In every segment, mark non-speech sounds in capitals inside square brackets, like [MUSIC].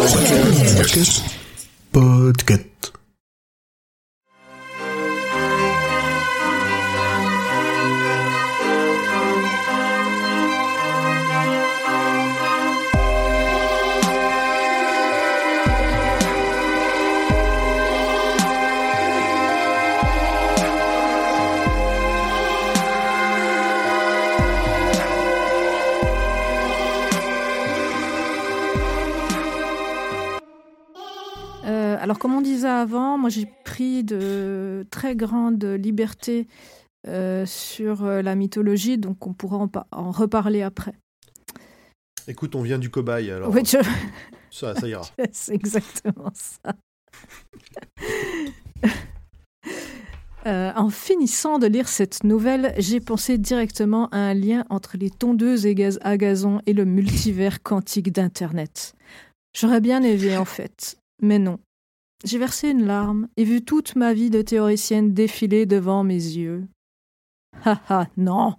Podcast. Euh, alors, comme on disait avant, moi j'ai pris de très grandes libertés euh, sur euh, la mythologie, donc on pourra en, pa- en reparler après. Écoute, on vient du cobaye, alors Oui, je- ça, ça ira. [LAUGHS] c'est exactement ça. [LAUGHS] Euh, en finissant de lire cette nouvelle, j'ai pensé directement à un lien entre les tondeuses et gaz- à gazon et le multivers quantique d'Internet. J'aurais bien aimé en fait, mais non. J'ai versé une larme et vu toute ma vie de théoricienne défiler devant mes yeux. Haha, non.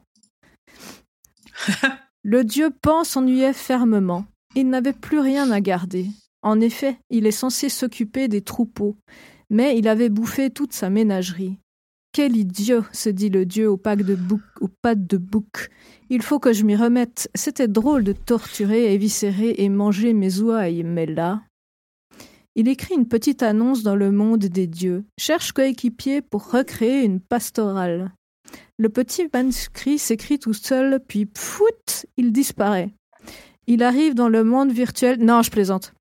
[LAUGHS] Le dieu Pan s'ennuyait fermement. Il n'avait plus rien à garder. En effet, il est censé s'occuper des troupeaux, mais il avait bouffé toute sa ménagerie. Quel idiot, se dit le dieu aux, pattes de bouc, aux pattes de bouc. Il faut que je m'y remette. C'était drôle de torturer, éviscérer et manger mes ouailles, mais là. Il écrit une petite annonce dans le monde des dieux. Cherche coéquipier pour recréer une pastorale. Le petit manuscrit s'écrit tout seul, puis pfout, il disparaît. Il arrive dans le monde virtuel. Non, je plaisante.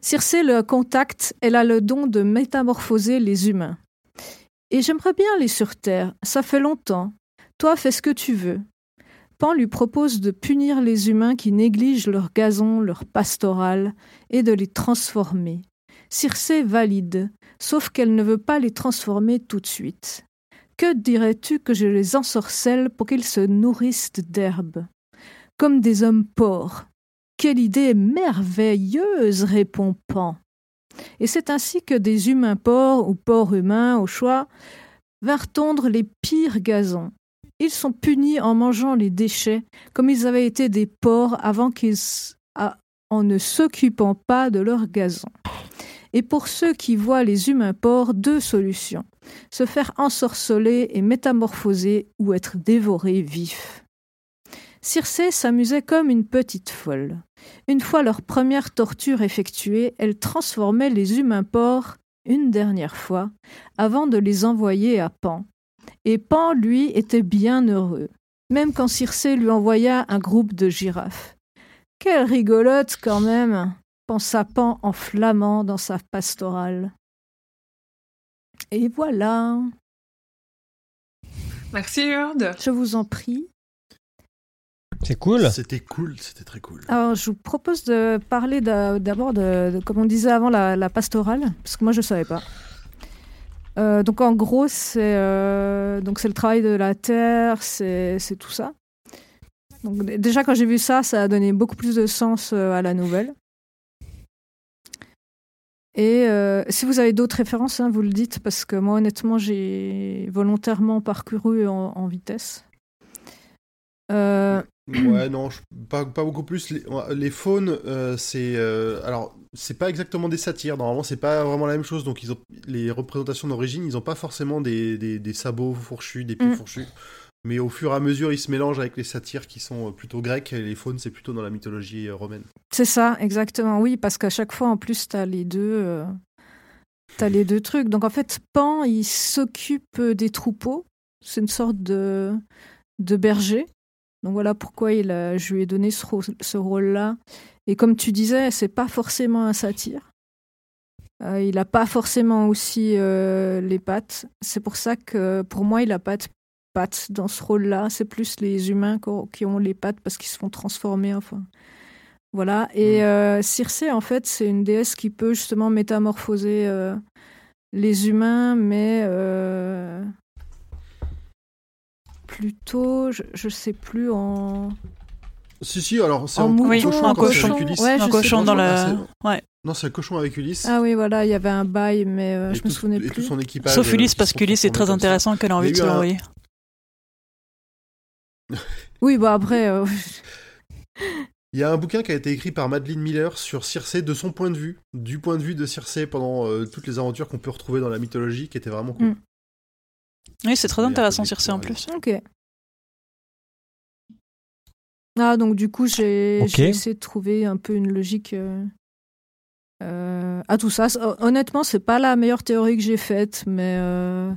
Circé le contacte, elle a le don de métamorphoser les humains. Et j'aimerais bien aller sur Terre, ça fait longtemps. Toi, fais ce que tu veux. Lui propose de punir les humains qui négligent leur gazon, leur pastoral, et de les transformer. Circé valide, sauf qu'elle ne veut pas les transformer tout de suite. Que dirais-tu que je les ensorcelle pour qu'ils se nourrissent d'herbes? Comme des hommes porcs. Quelle idée merveilleuse répond Pan. Et c'est ainsi que des humains porcs ou porcs humains, au choix, vinrent tondre les pires gazons. Ils sont punis en mangeant les déchets comme ils avaient été des porcs avant qu'ils en ne s'occupant pas de leur gazon. Et pour ceux qui voient les humains porcs, deux solutions se faire ensorceler et métamorphoser ou être dévorés vifs. Circé s'amusait comme une petite folle. Une fois leur première torture effectuée, elle transformait les humains porcs une dernière fois avant de les envoyer à Pan. Et Pan, lui, était bien heureux, même quand Circé lui envoya un groupe de girafes. Quelle rigolote quand même pensa Pan en flamand dans sa pastorale. Et voilà, Merci, Hurde. je vous en prie. C'est cool. C'était cool, c'était très cool. Alors, je vous propose de parler d'a- d'abord de, de- comme on disait avant, la, la pastorale, parce que moi, je ne savais pas. Euh, donc, en gros, c'est euh, c'est le travail de la terre, c'est tout ça. Donc, déjà, quand j'ai vu ça, ça a donné beaucoup plus de sens euh, à la nouvelle. Et si vous avez d'autres références, hein, vous le dites, parce que moi, honnêtement, j'ai volontairement parcouru en vitesse. Ouais, non, je- pas, pas beaucoup plus. Les, les faunes, euh, c'est. euh, alors, c'est pas exactement des satires. Normalement, c'est pas vraiment la même chose. Donc, ils ont, les représentations d'origine, ils ont pas forcément des, des, des sabots fourchus, des pieds Mm. fourchus. Mais au fur et à mesure, ils se mélangent avec les satires qui sont euh, plutôt grecs. Et les faunes, c'est plutôt dans la mythologie euh, romaine. C'est ça, exactement. Oui, parce qu'à chaque fois, en plus, t'as les deux, euh, t'as les deux trucs. Donc en fait, Pan, il s'occupe des troupeaux. C'est une sorte de de berger. Donc voilà pourquoi il a, je lui ai donné ce, rôle- ce rôle-là. Et comme tu disais, c'est pas forcément un satyre. Euh, il a pas forcément aussi euh, les pattes. C'est pour ça que pour moi, il a pas de pattes dans ce rôle-là. C'est plus les humains qui ont- les pattes parce qu'ils se font transformer. Enfin, voilà. Et euh, Circé, en fait, c'est une déesse qui peut justement métamorphoser euh, les humains, mais euh, plutôt, je, je sais plus en. Si, si, alors, c'est En un mouton, Oui, cochon un cochon. avec Ulysse. Ouais, je un cochon dans Ah, la. Ouais. Non, c'est un cochon avec Ulysse. Ah oui, voilà, il y avait un bail, mais euh, je me tout- souvenais et tout plus. son équipage. Sauf euh, Ulysse, parce se qu'Ulysse est très intéressant qu'elle a envie de se l'envoyer. [LAUGHS] Oui, bah après. euh, [LAUGHS] Il y a un bouquin qui a été écrit par Madeleine Miller sur Circé de son point de vue, du point de vue de Circé pendant euh, toutes les aventures qu'on peut retrouver dans la mythologie, qui était vraiment cool. Mm. Oui, c'est très intéressant, peu Circe en plus. Ok. Ah, donc du coup, j'ai essayé de trouver un peu une logique euh, euh, à tout ça. Hon- Honnêtement, c'est pas la meilleure théorie que j'ai faite, mais, euh,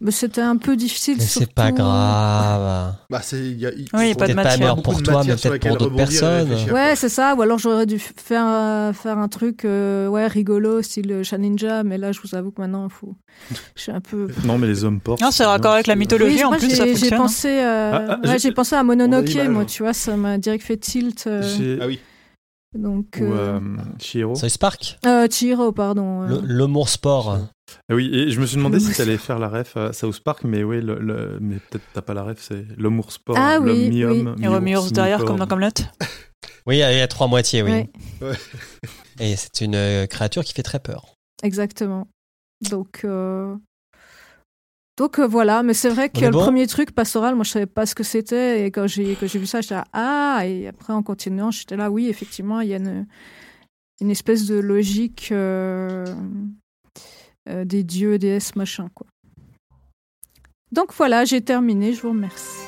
mais c'était un peu difficile. Mais c'est pas surtout- grave. Bah, c'est, il y a, il- Oui, il y a pas de pas meilleur pour de toi, matière mais peut-être pour d'autres personnes. Ouais, c'est ça. Ou alors j'aurais dû faire, euh, faire un truc euh, ouais, rigolo, style euh, Shaninja, mais là, je vous avoue que maintenant, il faut... je suis un peu. [LAUGHS] Non, mais les hommes portent. Non, c'est raccord avec la mythologie. Oui, en plus, j'ai- ça j'ai fonctionne. pensé, euh, Ah, ah, ouais, j'ai- pensé à Mononoke, moi, tu vois, ça m'a direct fait tilt. euh, J'ai- Ah oui. donc, Ou euh, euh, Chihiro. South Park euh, Chihiro, pardon. euh. L'humour sport. Ah oui, et je me suis demandé si mousse. t'allais faire la ref à South Park, mais oui, le, le- mais peut-être t'as pas la ref, c'est l'homme sport, Ah l'homme oui, mi-homme, Il y aura mi-ours, Murs derrière, comme dans Camelot. [LAUGHS] Oui, il y a trois moitiés, oui. Ouais. Ouais. [LAUGHS] Et c'est une euh, créature qui fait très peur. Exactement. Donc, euh, donc euh, voilà, mais c'est vrai que le bon premier truc pastoral, moi je savais pas ce que c'était et quand j'ai quand j'ai vu ça, j'étais là, ah et après en continuant, j'étais là oui effectivement il y a une une espèce de logique euh, des dieux déesses machin quoi. Donc voilà, j'ai terminé, je vous remercie.